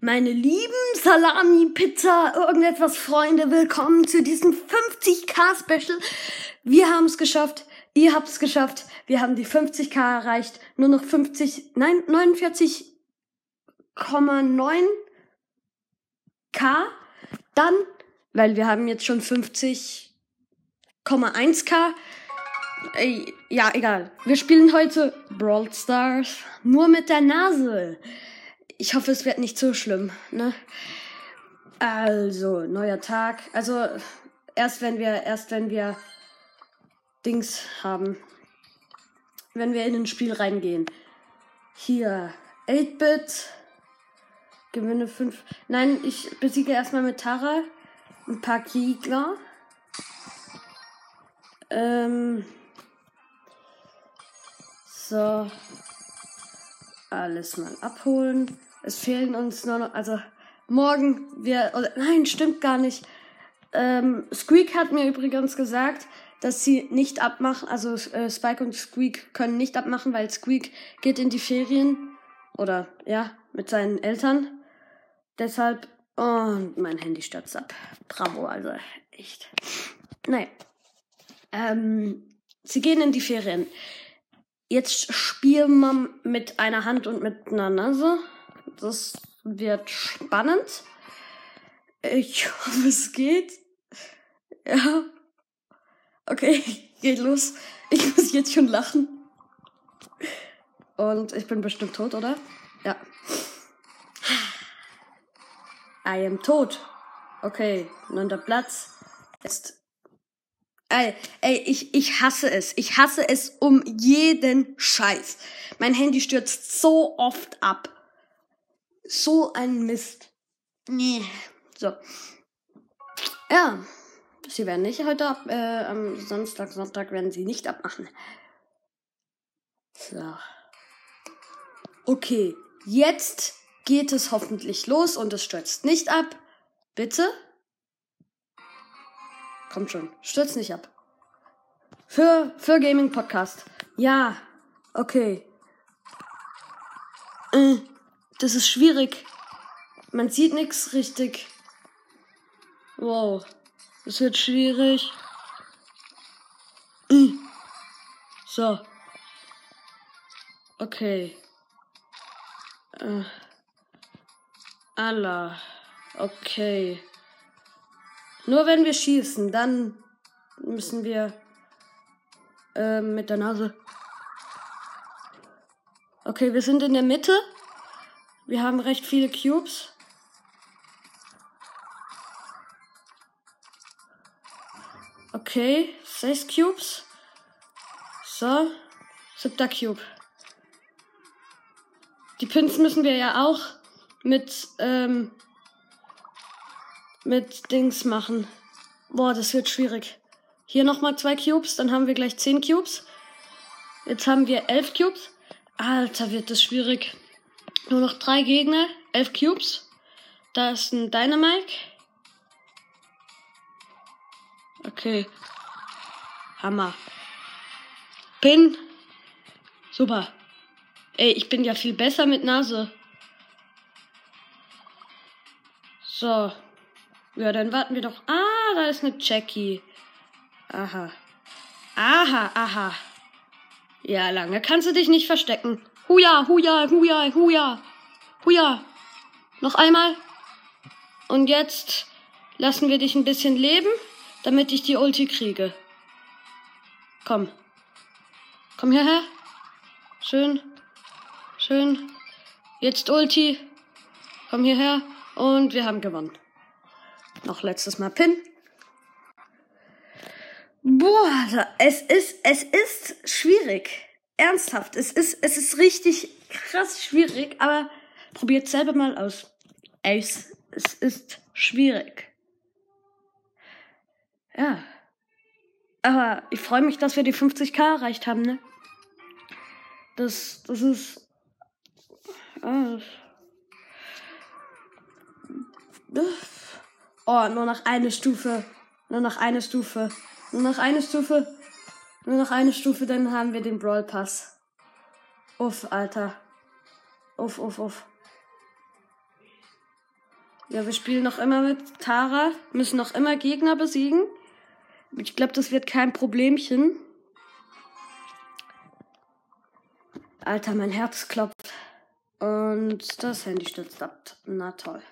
Meine lieben Salami, Pizza, irgendetwas Freunde, willkommen zu diesem 50k Special. Wir haben es geschafft, ihr habt es geschafft, wir haben die 50k erreicht, nur noch 50, nein, 49,9k. Dann, weil wir haben jetzt schon 50,1k. Ey, ja, egal. Wir spielen heute Brawl Stars nur mit der Nase ich hoffe, es wird nicht so schlimm, ne? Also, neuer Tag. Also, erst wenn wir, erst wenn wir Dings haben. Wenn wir in ein Spiel reingehen. Hier, 8-Bit. Gewinne 5. Nein, ich besiege erstmal mit Tara ein paar Gegner. Ähm. So. Alles mal abholen. Es fehlen uns nur noch, also morgen wir, oder, nein, stimmt gar nicht. Ähm, Squeak hat mir übrigens gesagt, dass sie nicht abmachen, also äh, Spike und Squeak können nicht abmachen, weil Squeak geht in die Ferien oder ja, mit seinen Eltern. Deshalb, und oh, mein Handy stürzt ab. Bravo, also echt. Naja. Ähm, sie gehen in die Ferien. Jetzt spielen wir mit einer Hand und mit einer Nase. Das wird spannend. Ich hoffe, es geht. Ja. Okay, geht los. Ich muss jetzt schon lachen. Und ich bin bestimmt tot, oder? Ja. I am tot. Okay, neunter Platz. Jetzt. Ey, ey, ich, ich hasse es. Ich hasse es um jeden Scheiß. Mein Handy stürzt so oft ab. So ein Mist. Nee. So. Ja. Sie werden nicht heute ab, äh, am Samstag, Sonntag werden sie nicht abmachen. So. Okay. Jetzt geht es hoffentlich los und es stürzt nicht ab. Bitte? Kommt schon. Stürzt nicht ab. Für, für Gaming Podcast. Ja. Okay. Äh. Das ist schwierig. Man sieht nichts richtig. Wow. Das wird schwierig. So. Okay. Äh. Allah. Okay. Nur wenn wir schießen, dann müssen wir äh, mit der Nase. Okay, wir sind in der Mitte. Wir haben recht viele Cubes. Okay, sechs Cubes. So, siebter Cube. Die Pins müssen wir ja auch mit, ähm, mit Dings machen. Boah, das wird schwierig. Hier nochmal zwei Cubes, dann haben wir gleich zehn Cubes. Jetzt haben wir elf Cubes. Alter, wird das schwierig. Nur noch drei Gegner, elf Cubes. Da ist ein Dynamite. Okay. Hammer. Pin. Super. Ey, ich bin ja viel besser mit Nase. So. Ja, dann warten wir doch. Ah, da ist eine Jackie. Aha. Aha, aha. Ja, lange kannst du dich nicht verstecken. Huja, huja, huja, huja. Huja. Noch einmal. Und jetzt lassen wir dich ein bisschen leben, damit ich die Ulti kriege. Komm. Komm hierher. Schön. Schön. Jetzt Ulti. Komm hierher. Und wir haben gewonnen. Noch letztes Mal Pin. Boah, es ist, es ist schwierig ernsthaft, es ist, es ist richtig krass schwierig, aber probiert selber mal aus. Es, es ist schwierig. Ja. Aber ich freue mich, dass wir die 50k erreicht haben, ne? Das, das ist. Oh, nur noch eine Stufe. Nur noch eine Stufe. Nur noch eine Stufe. Nur noch eine Stufe, dann haben wir den Brawl Pass. Uff, Alter. Uff, uff, uff. Ja, wir spielen noch immer mit Tara, müssen noch immer Gegner besiegen. Ich glaube, das wird kein Problemchen. Alter, mein Herz klopft. Und das Handy stürzt ab. Na toll.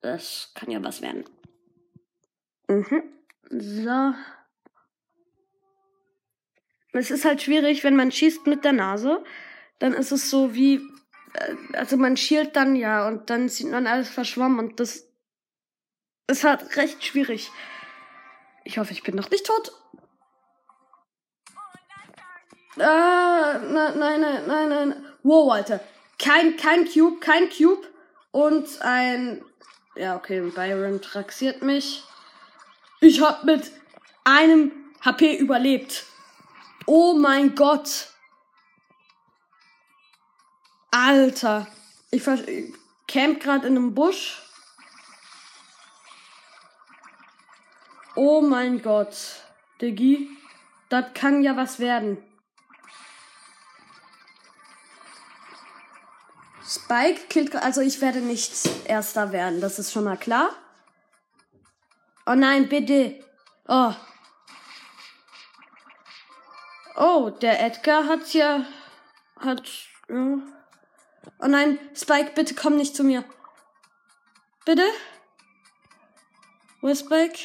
Das kann ja was werden. Mhm. So. Es ist halt schwierig, wenn man schießt mit der Nase. Dann ist es so wie. äh, Also man schielt dann ja und dann sieht man alles verschwommen und das ist halt recht schwierig. Ich hoffe, ich bin noch nicht tot. Ah, nein, nein, nein, nein, nein. Wow, Alter. Kein, kein Cube, kein Cube. Und ein. Ja, okay, Byron traxiert mich. Ich hab mit einem HP überlebt. Oh mein Gott. Alter. Ich ich camp gerade in einem Busch. Oh mein Gott. Diggi. Das kann ja was werden. Spike killt. Also ich werde nicht Erster werden, das ist schon mal klar. Oh nein, bitte. Oh. Oh, der Edgar hat ja. Hat. Ja. Oh nein, Spike, bitte komm nicht zu mir. Bitte? Wo ist Spike?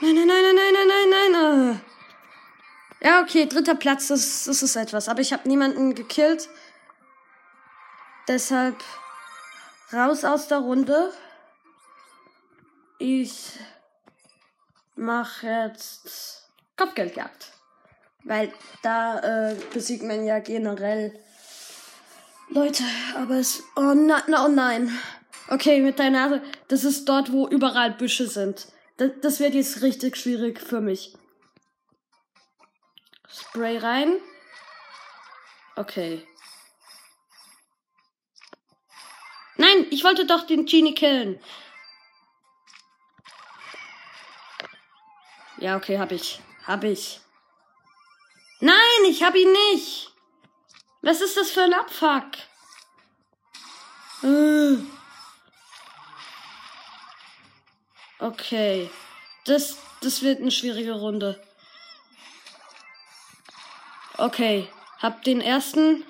Nein, nein, nein, nein, nein, nein, nein, nein. Ah. Ja, okay, dritter Platz, das, das ist etwas. Aber ich habe niemanden gekillt. Deshalb raus aus der Runde. Ich mache jetzt Kopfgeldjagd. Weil da äh, besiegt man ja generell Leute. Aber es. Oh nein, oh nein. Okay, mit deiner Nase. Das ist dort, wo überall Büsche sind. Das, das wird jetzt richtig schwierig für mich. Spray rein. Okay. Nein, ich wollte doch den Genie killen. Ja, okay, hab ich. Hab ich. Nein, ich hab ihn nicht. Was ist das für ein Abfuck? Äh. Okay. Das, das wird eine schwierige Runde. Okay. Hab den ersten.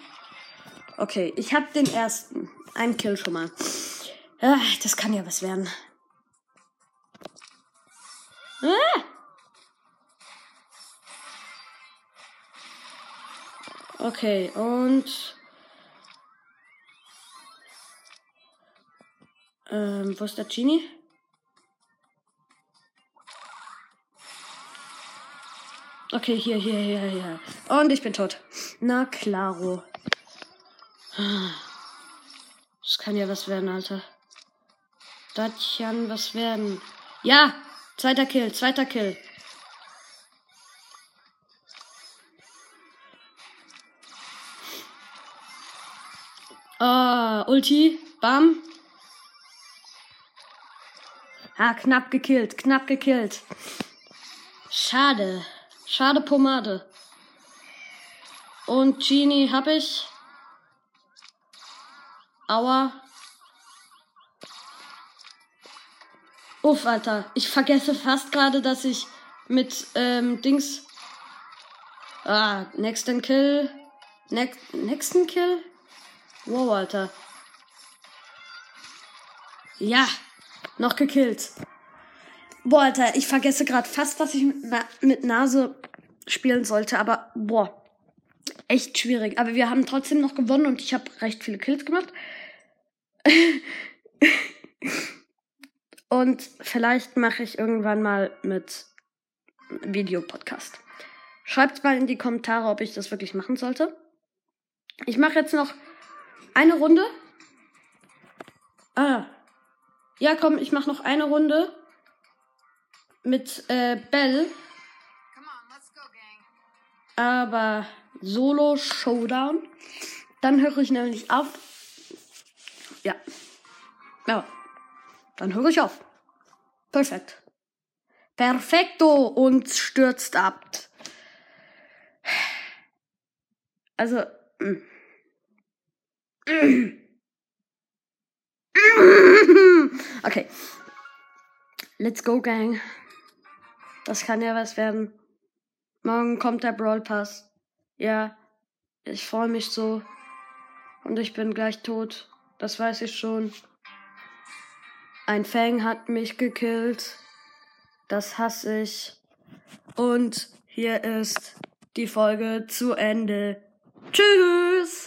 Okay, ich hab den ersten. Ein Kill schon mal. Ah, das kann ja was werden. Ah! Okay, und. Ähm, wo ist der Genie? Okay, hier, hier, hier, hier. Und ich bin tot. Na klaro. Das kann ja was werden, Alter. Das kann was werden. Ja! Zweiter Kill, zweiter Kill. Ah, Ulti. Bam. Ah, knapp gekillt, knapp gekillt. Schade. Schade Pomade. Und Genie hab ich. Aua. Uff, Alter. Ich vergesse fast gerade, dass ich mit ähm, Dings. Ah, nächsten Kill. Nex nächsten Kill? Wow, Alter. Ja, noch gekillt. Boah, Alter, ich vergesse gerade fast, dass ich mit, Na mit Nase spielen sollte, aber boah, echt schwierig. Aber wir haben trotzdem noch gewonnen und ich habe recht viele Kills gemacht. und vielleicht mache ich irgendwann mal mit Videopodcast. Schreibt mal in die Kommentare, ob ich das wirklich machen sollte. Ich mache jetzt noch eine Runde. Ah. Ja, komm, ich mache noch eine Runde mit äh, Bell. Aber Solo Showdown. Dann höre ich nämlich auf. Ja. Ja. Dann höre ich auf. Perfekt. Perfekto und stürzt ab. Also. mm. Okay. Let's go, Gang. Das kann ja was werden. Morgen kommt der Brawl Pass. Ja, ich freue mich so. Und ich bin gleich tot. Das weiß ich schon. Ein Fang hat mich gekillt. Das hasse ich. Und hier ist die Folge zu Ende. Tschüss!